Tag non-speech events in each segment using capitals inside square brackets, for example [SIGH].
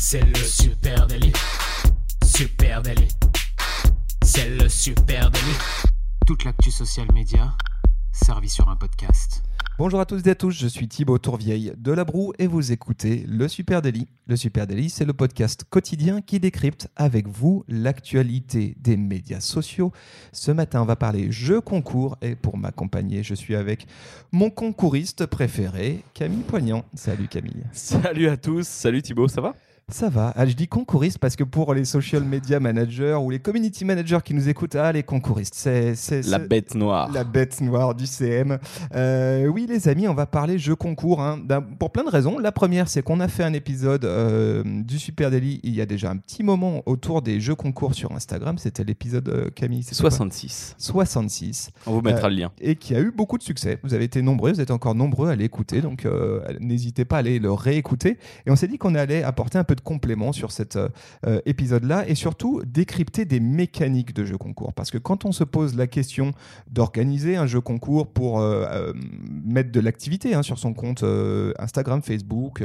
C'est le super délit. Super délit. C'est le super délit. Toute l'actu social média servie sur un podcast. Bonjour à tous et à tous, je suis Thibaut Tourvieille de La Broue et vous écoutez Le Super Daily. Le Super Daily, c'est le podcast quotidien qui décrypte avec vous l'actualité des médias sociaux. Ce matin, on va parler jeux concours et pour m'accompagner, je suis avec mon concouriste préféré, Camille Poignant. Salut Camille. Salut à tous, salut Thibaut, ça va? Ça va. Ah, je dis concouristes parce que pour les social media managers ou les community managers qui nous écoutent, ah, les concouristes, c'est, la bête noire. La bête noire du CM. Euh, oui, les amis, on va parler jeux concours hein, pour plein de raisons. La première, c'est qu'on a fait un épisode euh, du Super Daily il y a déjà un petit moment autour des jeux concours sur Instagram. C'était l'épisode euh, Camille. 66. 66. On vous mettra le lien. Et qui a eu beaucoup de succès. Vous avez été nombreux, vous êtes encore nombreux à l'écouter, donc n'hésitez pas à aller le réécouter. Et on s'est dit qu'on allait apporter un peu complément sur cet euh, euh, épisode-là et surtout décrypter des mécaniques de jeu concours. Parce que quand on se pose la question d'organiser un jeu concours pour euh, mettre de l'activité hein, sur son compte Instagram, Facebook,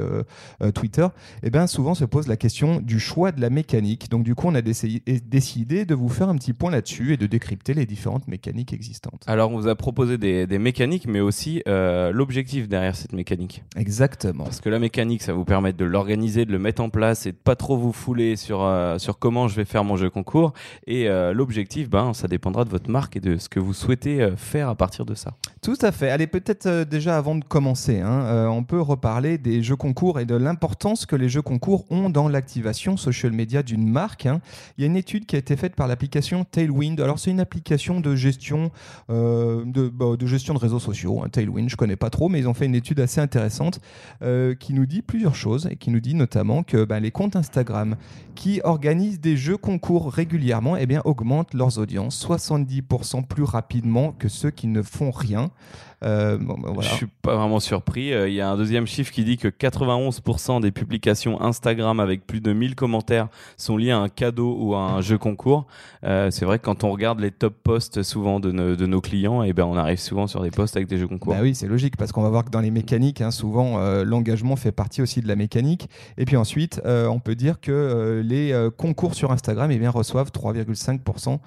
Twitter, et eh bien souvent se pose la question du choix de la mécanique. Donc du coup, on a décidé de vous faire un petit point là-dessus et de décrypter les différentes mécaniques existantes. Alors on vous a proposé des, des mécaniques, mais aussi l'objectif derrière cette mécanique. Exactement. Parce que la mécanique, ça vous permet de l'organiser, de le mettre en place c'est de pas trop vous fouler sur, euh, sur comment je vais faire mon jeu concours. Et euh, l'objectif, ben, ça dépendra de votre marque et de ce que vous souhaitez euh, faire à partir de ça. Tout à fait. Allez, peut-être déjà avant de commencer, hein, on peut reparler des jeux concours et de l'importance que les jeux concours ont dans l'activation social media d'une marque. Hein. Il y a une étude qui a été faite par l'application Tailwind. Alors, c'est une application de gestion, de, bah, de, gestion de réseaux sociaux. Hein. Tailwind, je connais pas trop, mais ils ont fait une étude assez intéressante qui nous dit plusieurs choses et qui nous dit notamment que bah, les comptes Instagram qui organisent des jeux concours régulièrement eh bien, augmentent leurs audiences 70% plus rapidement que ceux qui ne font rien. Euh, bon, ben Je suis pas vraiment surpris. Euh, il y a un deuxième chiffre qui dit que 91% des publications Instagram avec plus de 1000 commentaires sont liées à un cadeau ou à un jeu concours. Euh, c'est vrai que quand on regarde les top posts souvent de, de nos clients, et eh ben on arrive souvent sur des posts avec des jeux concours. Bah oui, c'est logique parce qu'on va voir que dans les mécaniques, hein, souvent euh, l'engagement fait partie aussi de la mécanique. Et puis ensuite, on peut dire que les concours sur Instagram eh bien, reçoivent 3,5%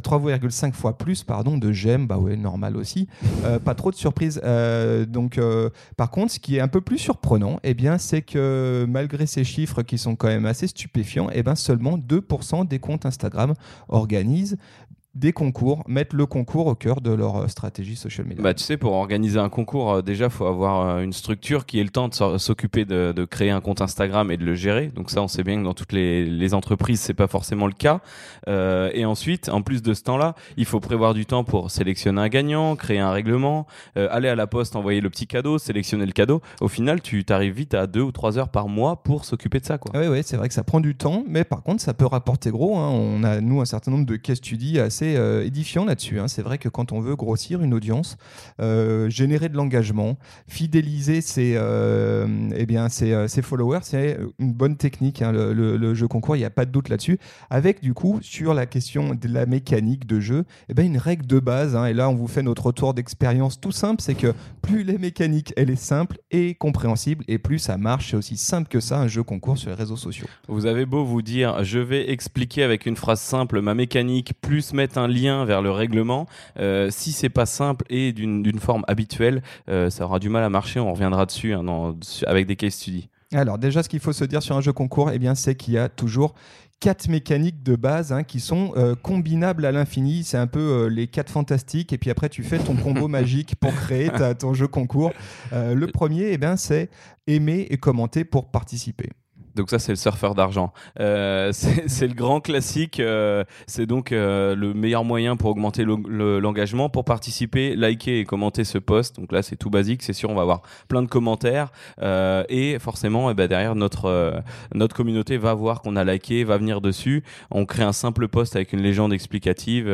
3,5 fois plus pardon, de j'aime, bah ouais, normal aussi. Euh, pas trop de surprises. Euh, donc, euh, par contre, ce qui est un peu plus surprenant, eh bien, c'est que malgré ces chiffres qui sont quand même assez stupéfiants, eh ben, seulement 2% des comptes Instagram organisent des concours, mettre le concours au cœur de leur euh, stratégie social media. Bah, tu sais, pour organiser un concours, euh, déjà, il faut avoir euh, une structure qui ait le temps de s'occuper de, de, créer un compte Instagram et de le gérer. Donc ça, on sait bien que dans toutes les, les entreprises, c'est pas forcément le cas. Euh, et ensuite, en plus de ce temps-là, il faut prévoir du temps pour sélectionner un gagnant, créer un règlement, aller à la poste, envoyer le petit cadeau, sélectionner le cadeau. Au final, tu t'arrives vite à deux ou trois heures par mois pour s'occuper de ça. Quoi. Oui, oui, c'est vrai que ça prend du temps, mais par contre, ça peut rapporter gros. Hein. On a, nous, un certain nombre de cas studies assez euh, édifiant là-dessus. Hein. C'est vrai que quand on veut grossir une audience, euh, générer de l'engagement, fidéliser ses, euh, eh bien, ses, followers, c'est une bonne technique. Hein, le, jeu concours, il n'y a pas de doute là-dessus. Avec du coup, sur la question de la mécanique de jeu, eh bien, une règle de base, hein, et là on vous fait notre retour d'expérience tout simple, c'est que plus les mécaniques, elle est simple et compréhensible, et plus ça marche, c'est aussi simple que ça, un jeu concours sur les réseaux sociaux. Vous avez beau vous dire, je vais expliquer avec une phrase simple ma mécanique, plus mettre un lien vers le règlement. Euh, si c'est pas simple et d'une forme habituelle, euh, ça aura du mal à marcher. On reviendra dessus hein, avec des case studies. Alors déjà, ce qu'il faut se dire sur un jeu concours, eh bien, c'est qu'il y a toujours quatre mécaniques de base hein, qui sont euh, combinables à l'infini. C'est un peu les quatre fantastiques. Et puis après, tu fais ton combo [LAUGHS] magique pour créer ton jeu concours. le premier, eh bien, c'est aimer et commenter pour participer. Donc ça, c'est le surfeur d'argent. Euh, [LAUGHS] c'est le grand classique. Euh, c'est donc euh, le meilleur moyen pour augmenter l'engagement, pour participer, liker et commenter ce post. Donc là, c'est tout basique. C'est sûr, on va avoir plein de commentaires et forcément, eh ben, derrière notre notre communauté va voir qu'on a liké, va venir dessus. On crée un simple post avec une légende explicative,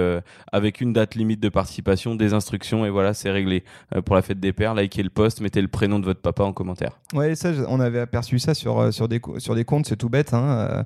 avec une date limite de participation, des instructions et voilà, c'est réglé. pour la fête des pères, likez le post, mettez le prénom de votre papa en commentaire. Ouais, ça, on avait aperçu ça sur sur des sur des comptes, c'est tout bête. Hein,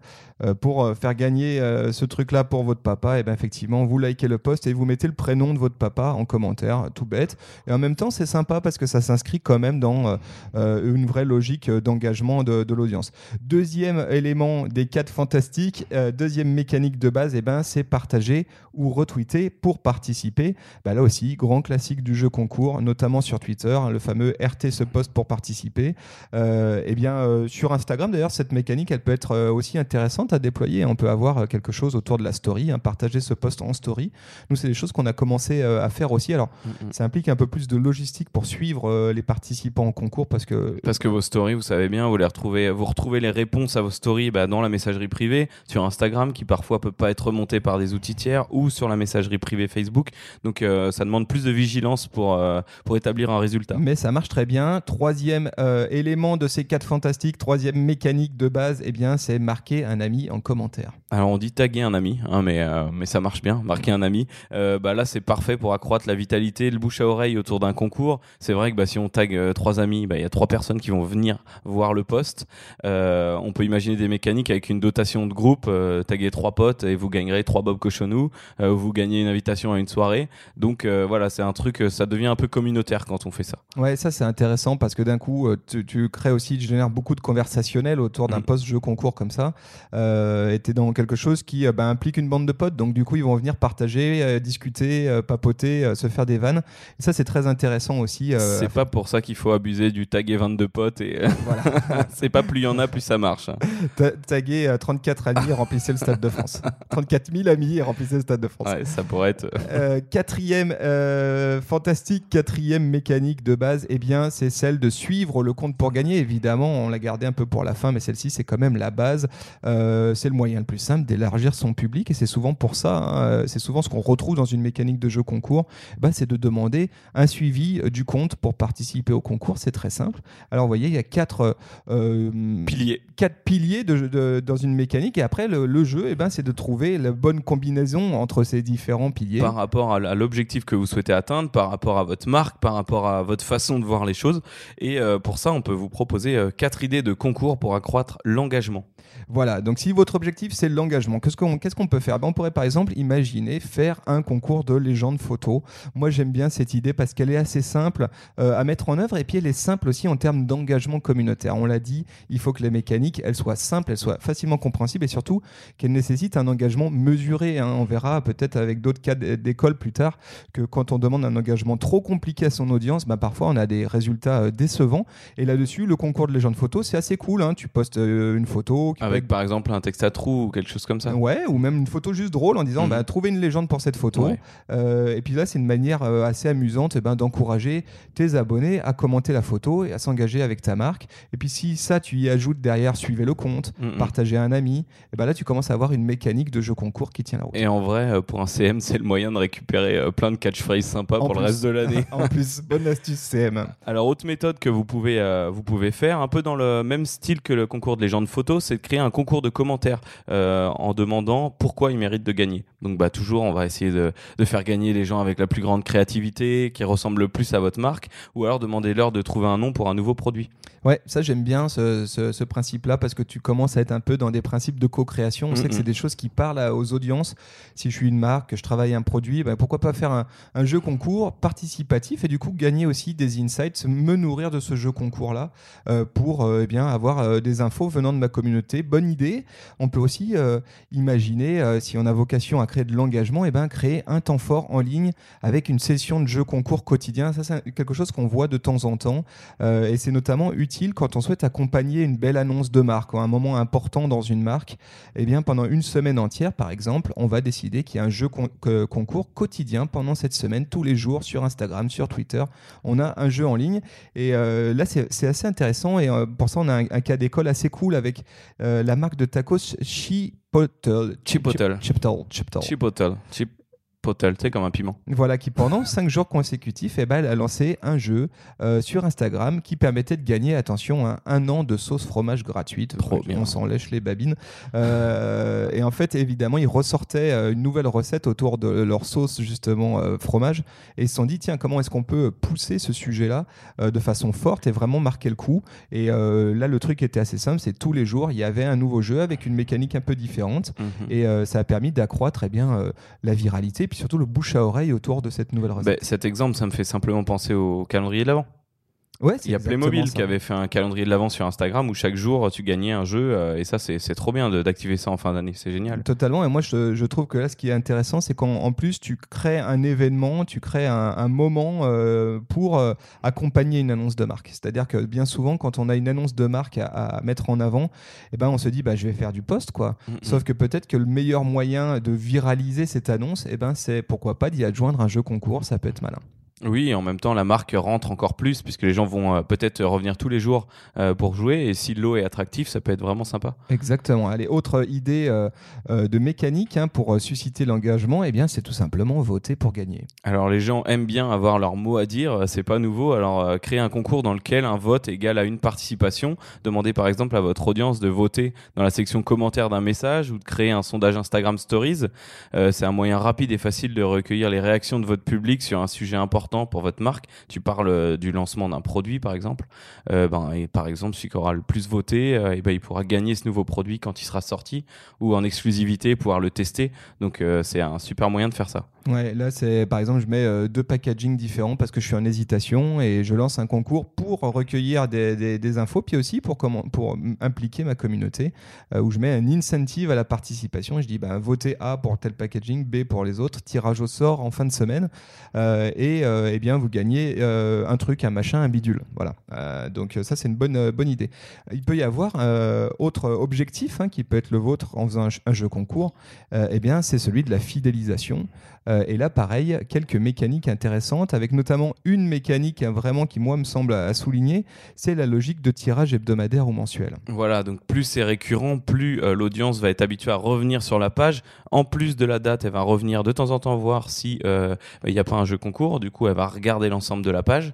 pour faire gagner ce truc-là pour votre papa, et ben effectivement, vous likez le post et vous mettez le prénom de votre papa en commentaire, tout bête. Et en même temps, c'est sympa parce que ça s'inscrit quand même dans une vraie logique d'engagement de, l'audience. Deuxième élément des quatre fantastiques, deuxième mécanique de base, et ben c'est partager ou retweeter pour participer. Bah, là aussi, grand classique du jeu concours, notamment sur Twitter, hein, le fameux RT se poste pour participer. Euh, eh bien, euh, sur Instagram, d'ailleurs, cette mécanique, elle peut être euh, aussi intéressante à déployer. On peut avoir quelque chose autour de la story, hein, partager ce post en story. Nous, c'est des choses qu'on a commencé à faire aussi. Alors, mm, mm. ça implique un peu plus de logistique pour suivre les participants au concours parce que parce que vos stories, vous savez bien, vous les retrouvez, vous retrouvez les réponses à vos stories bah, dans la messagerie privée sur Instagram, qui parfois peut pas être remontée par des outils tiers ou sur la messagerie privée Facebook. Donc, ça demande plus de vigilance pour pour établir un résultat. Mais ça marche très bien. Troisième euh, élément de ces quatre fantastiques, troisième mécanique de base, eh bien, c'est marquer un ami en commentaire. Alors on dit taguer un ami, hein, mais, euh, mais ça marche bien, marquer un ami. Euh, bah là c'est parfait pour accroître la vitalité, le bouche à oreille autour d'un concours. C'est vrai que bah, si on tag trois amis, bah, il y a trois personnes qui vont venir voir le poste. on peut imaginer des mécaniques avec une dotation de groupe, taguer trois potes et vous gagnerez trois Bob Cochonou, vous gagnez une invitation à une soirée. Donc voilà, c'est un truc, ça devient un peu communautaire quand on fait ça. Ouais, ça c'est intéressant parce que d'un coup, euh, tu, crées aussi, tu génères beaucoup de conversationnel autour d'un mm. poste jeu concours comme ça. Euh, es dans quelque chose qui euh, bah, implique une bande de potes. Donc du coup, ils vont venir partager, euh, discuter, papoter, se faire des vannes. Et ça, c'est très intéressant aussi. c'est pas pour ça qu'il faut abuser du taguer 22 potes. Et voilà. [LAUGHS] c'est pas plus il y en a, plus ça marche. taguer 34 amis, remplissez le Stade de France. [LAUGHS] 34 000 amis, remplissez le Stade de France. Ouais, ça pourrait être. quatrième fantastique, quatrième mécanique de base, eh bien, c'est celle de suivre le compte pour gagner. Évidemment, on l'a gardé un peu pour la fin, mais celle-ci, c'est quand même la base. Euh, c'est le moyen le plus simple d'élargir son public, et c'est souvent pour ça, hein, euh, c'est souvent ce qu'on retrouve dans une mécanique de jeu concours, bah, c'est de demander un suivi euh, du compte pour participer au concours. C'est très simple. Alors, vous voyez, il y a quatre piliers, quatre piliers de, dans une mécanique, et après, le, jeu, eh ben, c'est de trouver la bonne combinaison entre ces différents piliers. Par rapport à l'objectif que vous souhaitez atteindre, par rapport à votre marque, par rapport à votre façon de voir les choses. Et euh, pour ça, on peut vous proposer quatre idées de concours pour accroître l'engagement. Voilà, donc si votre objectif c'est l'engagement, qu'est-ce qu'on peut faire? Ben, On pourrait par exemple imaginer faire un concours de légende photo. Moi j'aime bien cette idée parce qu'elle est assez simple euh, à mettre en œuvre et puis elle est simple aussi en termes d'engagement communautaire. On l'a dit, il faut que les mécaniques elles soient simples, elles soient facilement compréhensibles et surtout qu'elles nécessitent un engagement mesuré. Hein. On verra peut-être avec d'autres cas d'école plus tard que quand on demande un engagement trop compliqué à son audience, ben, parfois on a des résultats euh, décevants. Et là-dessus, le concours de légende photo, c'est assez cool. Hein. Tu postes euh, une photo. Avec par exemple un texte à trous ou quelque chose comme ça. Ouais, ou même une photo juste drôle en disant mmh. bah, trouvez une légende pour cette photo. Euh, et puis là, c'est une manière assez amusante eh ben, d'encourager tes abonnés à commenter la photo et à s'engager avec ta marque. Et puis si ça, tu y ajoutes derrière, suivez le compte, mmh, mmh. partagez un ami, et eh ben là, tu commences à avoir une mécanique de jeu concours qui tient la route. Et en vrai, pour un CM, c'est le moyen de récupérer plein de catchphrases sympas pour le reste de l'année. [LAUGHS] en plus, bonne astuce CM. Alors, autre méthode que vous pouvez, euh, vous pouvez faire, un peu dans le même style que le concours de légende photo, c'est de créer un concours de commentaires euh, en demandant pourquoi ils méritent de gagner. Donc, bah, toujours, on va essayer de, de, faire gagner les gens avec la plus grande créativité, qui ressemblent le plus à votre marque, ou alors demandez-leur de trouver un nom pour un nouveau produit. Ouais, ça j'aime bien ce, ce, principe-là parce que tu commences à être un peu dans des principes de co-création. On sait que c'est des choses qui parlent aux audiences. Si je suis une marque, que je travaille un produit, bah, pourquoi pas faire un, un jeu concours participatif et du coup gagner aussi des insights, me nourrir de ce jeu concours-là euh, pour euh, eh bien, avoir euh, des infos venant de ma communauté. Bonne idée. On peut aussi imaginer, si on a vocation à créer de l'engagement, et eh ben, créer un temps fort en ligne avec une session de jeu concours quotidien. Ça, c'est quelque chose qu'on voit de temps en temps et c'est notamment utile quand on souhaite accompagner une belle annonce de marque ou un moment important dans une marque. Et eh bien, pendant une semaine entière, par exemple, on va décider qu'il y a un jeu concours quotidien pendant cette semaine, tous les jours, sur Instagram, sur Twitter. On a un jeu en ligne. Et euh, là, c'est assez intéressant. Et euh, pour ça, on a un, cas d'école assez cool avec euh, la marque de tacos Chipotle. Chipotle. Chipotle. Chipotle. Potel, tu sais, comme un piment. Voilà, qui pendant 5 jours consécutifs, eh ben, elle a lancé un jeu euh, sur Instagram qui permettait de gagner, attention, un, un an de sauce fromage gratuite. Trop Donc, bien. On s'en lèche les babines. Euh, et en fait, évidemment, ils ressortaient euh, une nouvelle recette autour de leur sauce, justement, euh, fromage. Et ils se sont dit, tiens, comment est-ce qu'on peut pousser ce sujet-là euh, de façon forte et vraiment marquer le coup Et euh, là, le truc était assez simple, c'est tous les jours, il y avait un nouveau jeu avec une mécanique un peu différente. Mhm. Et euh, ça a permis d'accroître eh bien, euh, la viralité, puis surtout le bouche à oreille autour de cette nouvelle recette. Bah, cet exemple, ça me fait simplement penser au calendrier de. Ouais, Il y a Playmobil ça. qui avait fait un calendrier de l'avant sur Instagram où chaque jour tu gagnais un jeu euh, et ça c'est trop bien d'activer ça en fin d'année, c'est génial. Totalement. Et moi, je, je trouve que là, ce qui est intéressant, c'est qu'en en plus, tu crées un événement, tu crées un, un moment euh, pour euh, accompagner une annonce de marque. C'est-à-dire que bien souvent, quand on a une annonce de marque à, à mettre en avant, eh ben, on se dit, bah, je vais faire du post, quoi. Mhm. Sauf que peut-être que le meilleur moyen de viraliser cette annonce, eh ben, c'est pourquoi pas d'y adjoindre un jeu concours. Ça peut être malin. Oui, en même temps, la marque rentre encore plus puisque les gens vont euh, peut-être revenir tous les jours euh, pour jouer. Et si l'eau est attractif, ça peut être vraiment sympa. Exactement. Allez, autre idée euh, de mécanique hein, pour susciter l'engagement, eh bien, c'est tout simplement voter pour gagner. Alors les gens aiment bien avoir leur mot à dire, c'est pas nouveau. Alors créer un concours dans lequel un vote égale à une participation. Demandez par exemple à votre audience de voter dans la section commentaires d'un message ou de créer un sondage Instagram Stories. C'est un moyen rapide et facile de recueillir les réactions de votre public sur un sujet important pour votre marque. Tu parles euh, du lancement d'un produit par exemple. Euh, ben, et par exemple celui qui aura le plus voté, euh, et ben, il pourra gagner ce nouveau produit quand il sera sorti ou en exclusivité pouvoir le tester. Donc c'est un super moyen de faire ça. Ouais, là, c'est par exemple, je mets euh, deux packaging différents parce que je suis en hésitation et je lance un concours pour recueillir des, des- infos, puis aussi pour, pour impliquer ma communauté, euh, où je mets un incentive à la participation. Je dis, ben, votez A pour tel packaging, B pour les autres, tirage au sort en fin de semaine, euh, et euh, eh bien, vous gagnez un truc, un machin, un bidule. Voilà. Donc, ça, c'est une bonne, bonne idée. Il peut y avoir autre objectif hein, qui peut être le vôtre en faisant un, jeu concours, eh bien, c'est celui de la fidélisation. Euh, et là, pareil, quelques mécaniques intéressantes, avec notamment une mécanique hein, vraiment qui, moi, me semble à, souligner, c'est la logique de tirage hebdomadaire ou mensuel. Voilà, donc plus c'est récurrent, plus euh, l'audience va être habituée à revenir sur la page. En plus de la date, elle va revenir de temps en temps voir si euh, il n'y a pas un jeu concours. Du coup, elle va regarder l'ensemble de la page.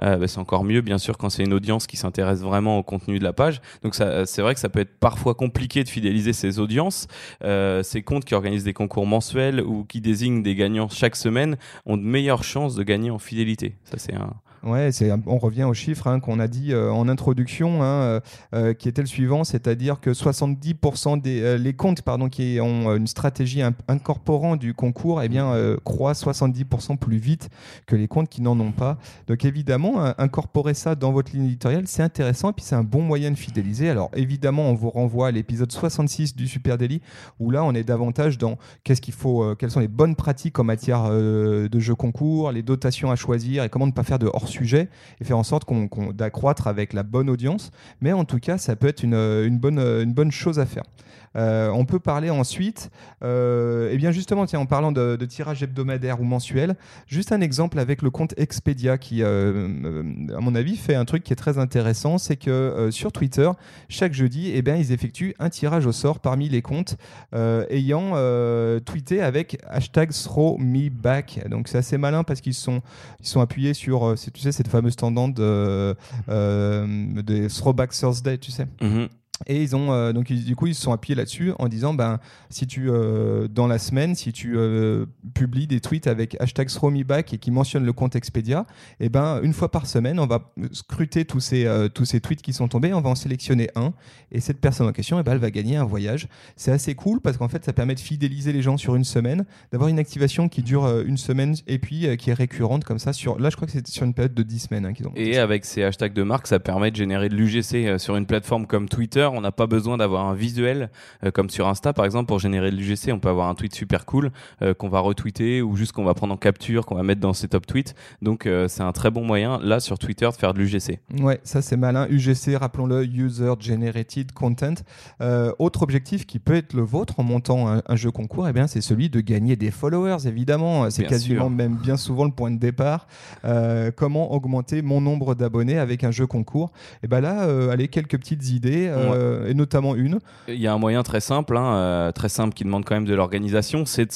Bah, c'est encore mieux, bien sûr, quand c'est une audience qui s'intéresse vraiment au contenu de la page. Donc c'est vrai que ça peut être parfois compliqué de fidéliser ces audiences. Ces comptes qui organisent des concours mensuels ou qui désignent des gagnants chaque semaine ont de meilleures chances de gagner en fidélité. Ça, c'est un, Ouais, on revient aux chiffres hein, qu'on a dit euh, en introduction, hein, euh, euh, qui était le suivant, c'est-à-dire que 70% des les comptes pardon, qui ont une stratégie in- incorporant du concours, eh bien, croient 70% plus vite que les comptes qui n'en ont pas. Donc évidemment, hein, incorporer ça dans votre ligne éditoriale, c'est intéressant et puis c'est un bon moyen de fidéliser. Alors évidemment, on vous renvoie à l'épisode 66 du Super Daily, où là, on est davantage dans qu'est-ce qu'il faut, quelles sont les bonnes pratiques en matière de jeux concours, les dotations à choisir et comment ne pas faire de hors-sujet et faire en sorte qu'on, d'accroître avec la bonne audience. Mais en tout cas, ça peut être une, euh, euh, bonne chose à faire. Euh, on peut parler ensuite, et bien justement, en parlant de, tirage hebdomadaire ou mensuel, juste un exemple avec le compte Expedia qui, à mon avis, fait un truc qui est très intéressant, c'est que sur Twitter, chaque jeudi, eh bien, ils effectuent un tirage au sort parmi les comptes ayant tweeté avec hashtag ThrowMeBack. Donc c'est assez malin parce qu'ils sont, ils sont appuyés sur, tu sais, cette fameuse tendance de, euh, des Throwback Thursday, tu sais. Mhm. Et ils ont euh, donc ils- du coup ils se sont appuyés là-dessus en disant ben si tu euh, dans la semaine si tu euh, publies des tweets avec hashtag ThrowMeBack et qui mentionnent le compte Expedia, et ben une fois par semaine on va scruter tous ces tous ces tweets qui sont tombés, on va en sélectionner un et cette personne en question, eh ben, elle va gagner un voyage. C'est assez cool parce qu'en fait ça permet de fidéliser les gens sur une semaine, d'avoir une activation qui dure une semaine et puis qui est récurrente comme ça sur là je crois que c'est sur une période de 10 semaines hein, qu'ils ont. Et avec ces hashtags de marque, ça permet de générer de l'UGC sur une plateforme comme Twitter. On n'a pas besoin d'avoir un visuel euh, comme sur Insta, par exemple, pour générer de l'UGC. On peut avoir un tweet super cool euh, qu'on va retweeter ou juste qu'on va prendre en capture, qu'on va mettre dans ses top tweets. Donc euh, c'est un très bon moyen, là, sur Twitter, de faire de l'UGC. Ouais, ça c'est malin. UGC, rappelons-le, User Generated Content. Autre objectif qui peut être le vôtre en montant un, un jeu concours, eh bien, c'est celui de gagner des followers, évidemment. C'est quasiment sûr. même bien souvent le point de départ. Comment augmenter mon nombre d'abonnés avec un jeu concours? Et ben là, allez, quelques petites idées. Euh, et notamment une. Il y a un moyen très simple, hein, très simple qui demande quand même de l'organisation, c'est de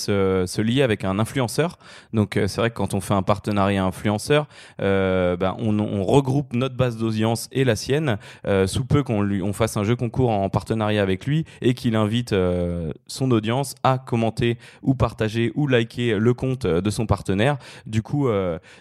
se, lier avec un influenceur. Donc c'est vrai que quand on fait un partenariat influenceur, ben, on, regroupe notre base d'audience et la sienne, sous peu qu'on lui fasse un jeu concours en partenariat avec lui et qu'il invite son audience à commenter ou partager ou liker le compte de son partenaire. Du coup,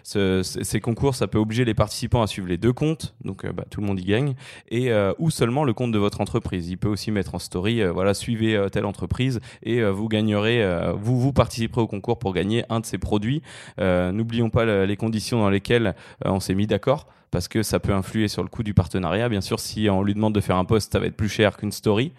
ces concours, ça peut obliger les participants à suivre les deux comptes, donc bah, tout le monde y gagne, et ou seulement le compte de votre entreprise. Il peut aussi mettre en story, voilà, suivez telle entreprise et vous gagnerez, vous vous participerez au concours pour gagner un de ces produits. N'oublions pas les conditions dans lesquelles on s'est mis d'accord parce que ça peut influer sur le coût du partenariat. Bien sûr, si on lui demande de faire un post, ça va être plus cher qu'une story.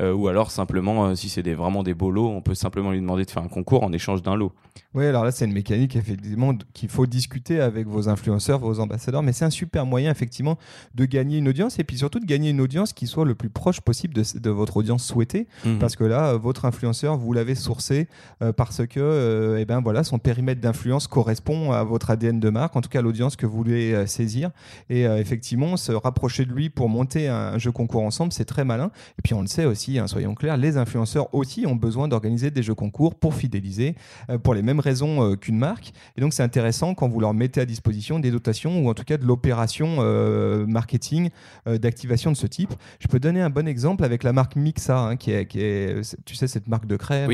Euh, ou alors simplement, euh, si c'est des, vraiment des beaux lots, on peut simplement lui demander de faire un concours en échange d'un lot. Oui, alors là, c'est une mécanique effectivement qu'il faut discuter avec vos influenceurs, vos ambassadeurs, mais c'est un super moyen effectivement de gagner une audience et puis surtout de gagner une audience qui soit le plus proche possible de, votre audience souhaitée, mhm. parce que là, euh, votre influenceur, vous l'avez sourcé parce que, eh ben voilà, son périmètre d'influence correspond à votre ADN de marque, en tout cas l'audience que vous voulez saisir, et effectivement, se rapprocher de lui pour monter un jeu concours ensemble, c'est très malin. Et puis on le sait aussi Hein, soyons clairs, les influenceurs aussi ont besoin d'organiser des jeux concours pour fidéliser, euh, pour les mêmes raisons euh, qu'une marque. Et donc c'est intéressant quand vous leur mettez à disposition des dotations ou en tout cas de l'opération euh, marketing d'activation de ce type. Je peux donner un bon exemple avec la marque Mixa, hein, qui, est, qui, est, tu sais, cette marque de crème.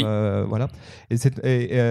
voilà. Et, cette,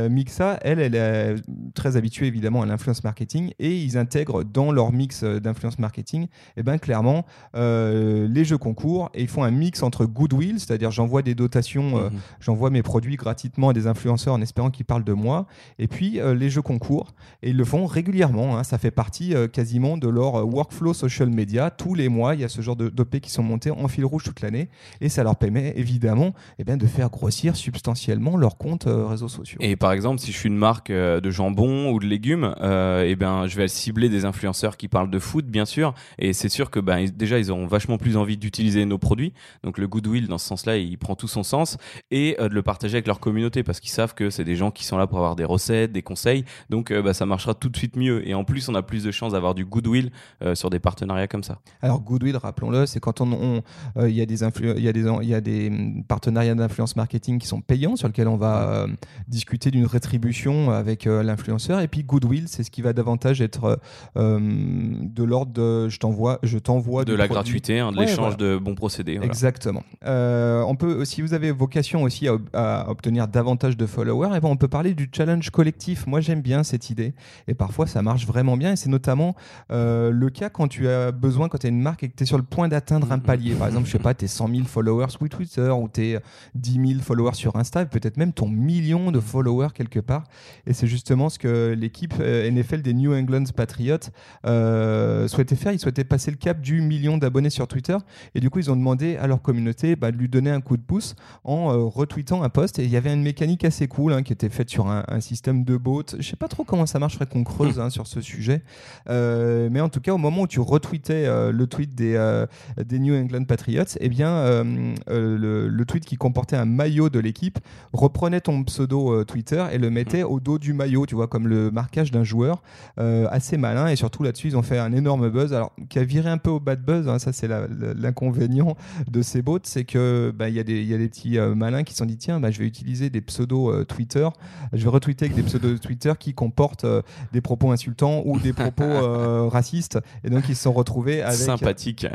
Mixa, elle, elle est très habituée évidemment à l'influence marketing et ils intègrent dans leur mix d'influence marketing, et eh ben, clairement, les jeux concours et ils font un mix entre Goodwill c'est-à-dire j'envoie des dotations, euh, mhm. j'envoie mes produits gratuitement à des influenceurs en espérant qu'ils parlent de moi, et puis euh, les jeux concours, et ils le font régulièrement, hein. ça fait partie euh, quasiment de leur workflow social media, tous les mois il y a ce genre d'OP qui sont montés en fil rouge toute l'année, et ça leur permet évidemment eh bien, de faire grossir substantiellement leurs comptes réseaux sociaux. Et par exemple, si je suis une marque de jambon ou de légumes, eh ben, je vais cibler des influenceurs qui parlent de foot, bien sûr, et c'est sûr que ben, déjà ils auront vachement plus envie d'utiliser nos produits, donc le goodwill dans ce sens-là, il prend tout son sens et euh, de le partager avec leur communauté parce qu'ils savent que c'est des gens qui sont là pour avoir des recettes, des conseils. Donc euh, bah, ça marchera tout de suite mieux. Et en plus, on a plus de chances d'avoir du goodwill euh, sur des partenariats comme ça. Alors goodwill, rappelons-le, c'est quand on, il y a des il y a des il y a des hum, partenariats d'influence marketing qui sont payants sur lesquels on va discuter d'une rétribution avec l'influenceur. Et puis goodwill, c'est ce qui va davantage être de l'ordre de je t'envoie je t'envoie de la gratuité, hein, de l'échange de bons procédés. Exactement. Euh, on peut, si vous avez vocation aussi à, obtenir davantage de followers, et eh ben on peut parler du challenge collectif. Moi, j'aime bien cette idée. Et parfois, ça marche vraiment bien. Et c'est notamment euh, le cas quand tu as besoin, quand tu as une marque et que tu es sur le point d'atteindre un palier. Par exemple, je sais pas, tu es 100 000 followers sur Twitter ou tu es 10 000 followers sur Insta, peut-être même ton million de followers quelque part. Et c'est justement ce que l'équipe euh, NFL des New England Patriots souhaitait faire. Ils souhaitaient passer le cap du million d'abonnés sur Twitter. Et du coup, ils ont demandé à leur communauté bah, lui donner un coup de pouce en euh, retweetant un post. Et il y avait une mécanique assez cool hein, qui était faite sur un, système de bots. Je sais pas trop comment ça marche, qu'on creuse hein, sur ce sujet. Euh, mais en tout cas, au moment où tu retweetais euh, le tweet des, des New England Patriots, eh bien, le, tweet qui comportait un maillot de l'équipe reprenait ton pseudo Twitter et le mettait au dos du maillot, tu vois, comme le marquage d'un joueur. assez malin. Et surtout là-dessus, ils ont fait un énorme buzz, alors qui a viré un peu au bad buzz. Hein, ça, c'est l'inconvénient de ces bots, c'est que bah, il y, a des, y a des petits euh, malins qui se sont dit tiens, bah, je vais utiliser des pseudos euh, Twitter, je vais retweeter avec des pseudos Twitter qui comportent euh, des propos insultants ou des propos [LAUGHS] racistes, et donc ils se sont retrouvés avec. Sympathique.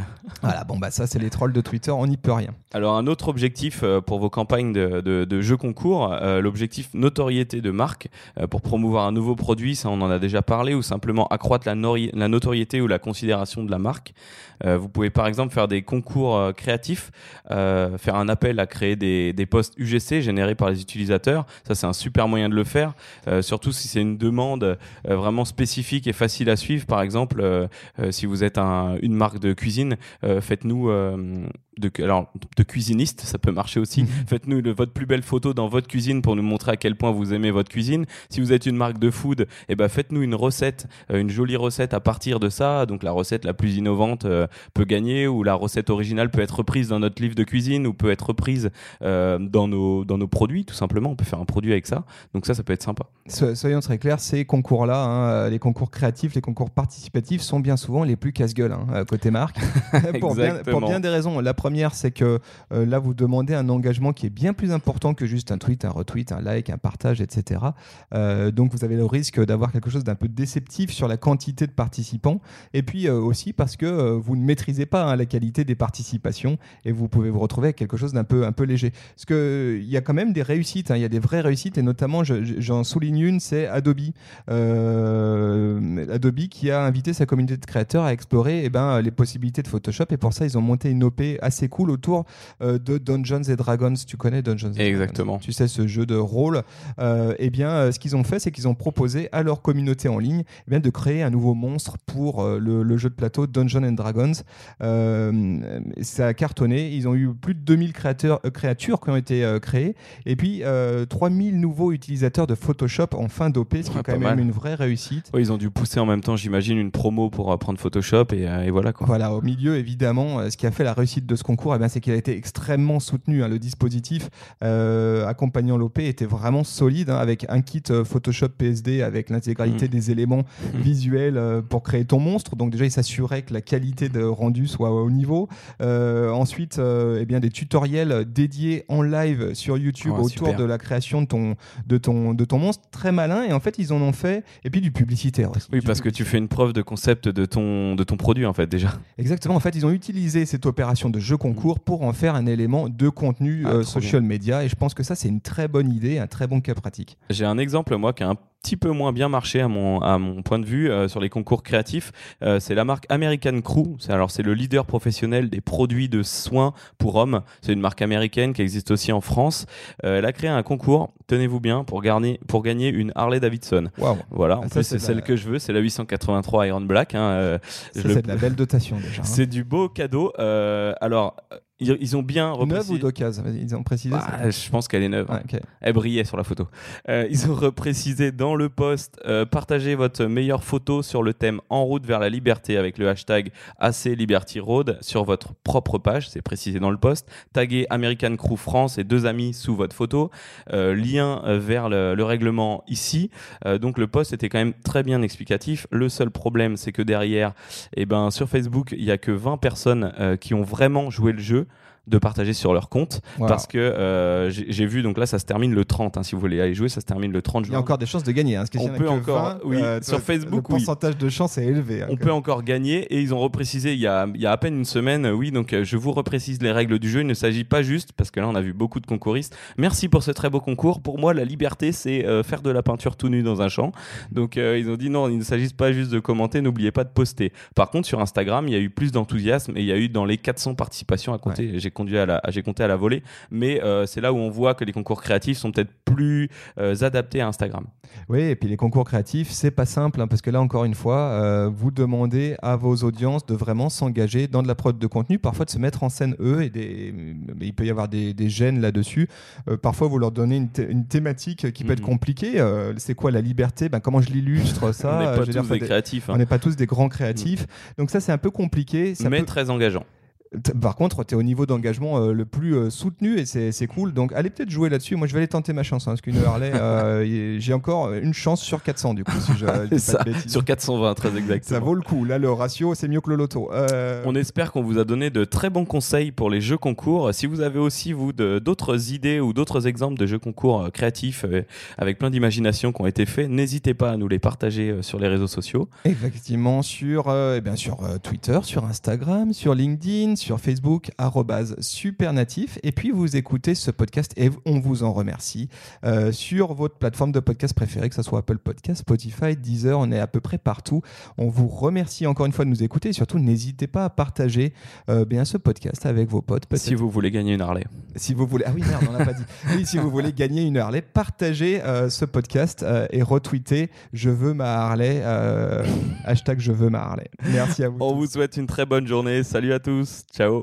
Voilà, bon bah ça c'est les trolls de Twitter, on n'y peut rien. Alors un autre objectif pour vos campagnes de, de, jeux concours, l'objectif notoriété de marque pour promouvoir un nouveau produit, ça on en a déjà parlé, ou simplement accroître la, la notoriété ou la considération de la marque. vous pouvez par exemple faire des concours créatifs euh, faire un appel à créer des, des UGC générés par les utilisateurs. Ça, c'est un super moyen de le faire, euh, surtout si c'est une demande euh, vraiment spécifique et facile à suivre. Par exemple, si vous êtes un, une marque de cuisine, faites-nous de, alors, de cuisiniste, ça peut marcher aussi. Mhm. Faites-nous votre plus belle photo dans votre cuisine pour nous montrer à quel point vous aimez votre cuisine. Si vous êtes une marque de food, eh ben faites-nous une recette, une jolie recette à partir de ça. Donc la recette la plus innovante peut gagner ou la recette originale peut être reprise dans notre livre de cuisine ou peut être reprise euh, dans, nos, dans nos produits, tout simplement. On peut faire un produit avec ça. Donc ça, ça peut être sympa. soyons très clairs, ces concours-là, hein, les concours créatifs, les concours participatifs sont bien souvent les plus casse-gueule hein, côté marque. [LAUGHS] pour, bien, pour, bien, des raisons. La première, c'est que euh, là, vous demandez un engagement qui est bien plus important que juste un tweet, un retweet, un like, un partage, etc. Euh, donc, vous avez le risque d'avoir quelque chose d'un peu déceptif sur la quantité de participants. Et puis aussi parce que vous ne maîtrisez pas hein, la qualité des participations et vous pouvez vous retrouver avec quelque chose d'un peu, un peu léger. Parce qu'il y a quand même des réussites, hein. il y a des vraies réussites, et notamment, j'en souligne une, c'est Adobe. Adobe qui a invité sa communauté de créateurs à explorer eh ben, les possibilités de Photoshop, et pour ça, ils ont monté une OP assez cool autour euh, de Dungeons and Dragons. Tu connais Dungeons and Exactement. Tu sais, ce jeu de rôle. Euh, eh bien, euh, ce qu'ils ont fait, c'est qu'ils ont proposé à leur communauté en ligne eh bien, de créer un nouveau monstre pour le, jeu de plateau Dungeons and Dragons. ça a cartonné. Ils ont eu plus de 2000 créateurs, créatures qui ont été créées. Et puis, 3000 nouveaux utilisateurs de Photoshop en fin d'OP, ce qui est quand même une vraie réussite. ils ont dû pousser en même temps, j'imagine, une promo pour apprendre Photoshop et, et voilà. Quoi. Voilà, au milieu, évidemment, ce qui a fait la réussite de ce concours, eh c'est qu'il a été extrêmement soutenu. Hein. Le dispositif euh, accompagnant l'OP était vraiment solide, hein, avec un kit euh, Photoshop PSD avec l'intégralité mmh. des éléments mmh. visuels euh, pour créer ton monstre. Donc déjà, il s'assurait que la qualité de rendu soit au niveau. ensuite, eh bien, des tutoriels dédiés en live sur YouTube oh, autour de la création de ton, de, ton, de ton monstre. Très malin. Et en fait, ils en ont fait. Et puis du publicitaire aussi. Oui, parce que tu fais une preuve de concept de ton, de ton produit, en fait, déjà. Exactement. En fait, ils ont utilisé cette opération de jeu concours pour en faire un élément de contenu ah, euh, social media. Et je pense que ça, c'est une très bonne idée, un très bon cas pratique. J'ai un exemple, moi, qui a un petit peu moins bien marché à mon, à mon point de vue euh, sur les concours créatifs. Euh, c'est la marque American Crew. C'est, alors, c'est le leader professionnel des produits de soins pour hommes. C'est une marque américaine qui existe aussi en France. elle a créé un concours, tenez-vous bien, pour, gagner, pour gagner une Harley Davidson. Voilà, en ah, plus, c'est, celle que je veux. C'est la 883 Iron Black. Hein, c'est de la belle dotation déjà. Hein. C'est du beau cadeau. alors, ils, ont bien reprécisé. Neuve ou d'occasion Ils ont précisé bah, Je pense qu'elle est neuve. Elle brillait sur la photo. Euh, ils ont reprécisé dans le post euh, partagez votre meilleure photo sur le thème En route vers la liberté avec le hashtag AC Liberty Road sur votre propre page. C'est précisé dans le post. Taguez American Crew France et deux amis sous votre photo. Euh, lien vers le, règlement ici. donc le post était quand même très bien explicatif. Le seul problème, c'est que derrière, eh ben, sur Facebook, il n'y a que 20 personnes qui ont vraiment joué le jeu de partager sur leur compte parce que euh, j'ai vu donc là ça se termine le 30 hein, si vous voulez aller jouer ça se termine le 30 juin. Il y a encore des chances de gagner hein, on peut encore oui euh, sur Facebook le pourcentage de chance est élevé. Hein, on peut encore gagner et ils ont reprécisé il y a, il y a à peine une semaine oui donc euh, je vous reprécise les règles du jeu il ne s'agit pas juste parce que là on a vu beaucoup de concouristes. Merci pour ce très beau concours. Pour moi la liberté c'est faire de la peinture tout nu dans un champ. Donc ils ont dit non il ne s'agit pas juste de commenter n'oubliez pas de poster. Par contre sur Instagram il y a eu plus d'enthousiasme et il y a eu dans les 400 participations à compter conduit à la, j'ai compté à la volée, mais euh, c'est là où on voit que les concours créatifs sont peut-être plus euh, adaptés à Instagram. Oui, et puis les concours créatifs, c'est pas simple, hein, parce que là, encore une fois, euh, vous demandez à vos audiences de vraiment s'engager dans de la prod de contenu, parfois de se mettre en scène eux, et des, il peut y avoir des, des gènes là-dessus. parfois, vous leur donnez une, thématique qui peut être mhm. compliquée. c'est quoi la liberté? Ben, Comment je l'illustre ça? [LAUGHS] On n'est pas tous des créatifs. Hein. On n'est pas tous des grands créatifs. Mhm. Donc ça, c'est un peu compliqué. Ça mais très engageant. Par contre, tu es au niveau d'engagement euh, le plus euh, soutenu et c'est cool. Donc, allez peut-être jouer là-dessus. Moi, je vais aller tenter ma chance. Hein, parce qu'une Harley, [LAUGHS] euh, j'ai encore une chance sur 400 du coup. Si je, [LAUGHS] ça, sur 420, très exactement. Ça vaut le coup. Là, le ratio, c'est mieux que le loto. On espère qu'on vous a donné de très bons conseils pour les jeux concours. Si vous avez aussi, vous, d'autres idées ou d'autres exemples de jeux concours créatifs avec plein d'imagination qui ont été faits, n'hésitez pas à nous les partager sur les réseaux sociaux. Effectivement, sur, eh bien, sur Twitter, sur Instagram, sur LinkedIn, sur Facebook, supernatif. Et puis vous écoutez ce podcast et on vous en remercie euh, sur votre plateforme de podcast préférée, que ce soit Apple Podcast, Spotify, Deezer, on est à peu près partout. On vous remercie encore une fois de nous écouter et surtout n'hésitez pas à partager euh, bien ce podcast avec vos potes. Si vous voulez gagner une Harley. Si vous voulez, ah oui merde, on n'a pas dit. [LAUGHS] Oui, si vous voulez gagner une Harley, partagez euh, ce podcast et retweetez Je veux ma Harley, [LAUGHS] hashtag Je veux ma Harley. Merci à vous. On vous souhaite une très bonne journée. Salut à tous. Ciao.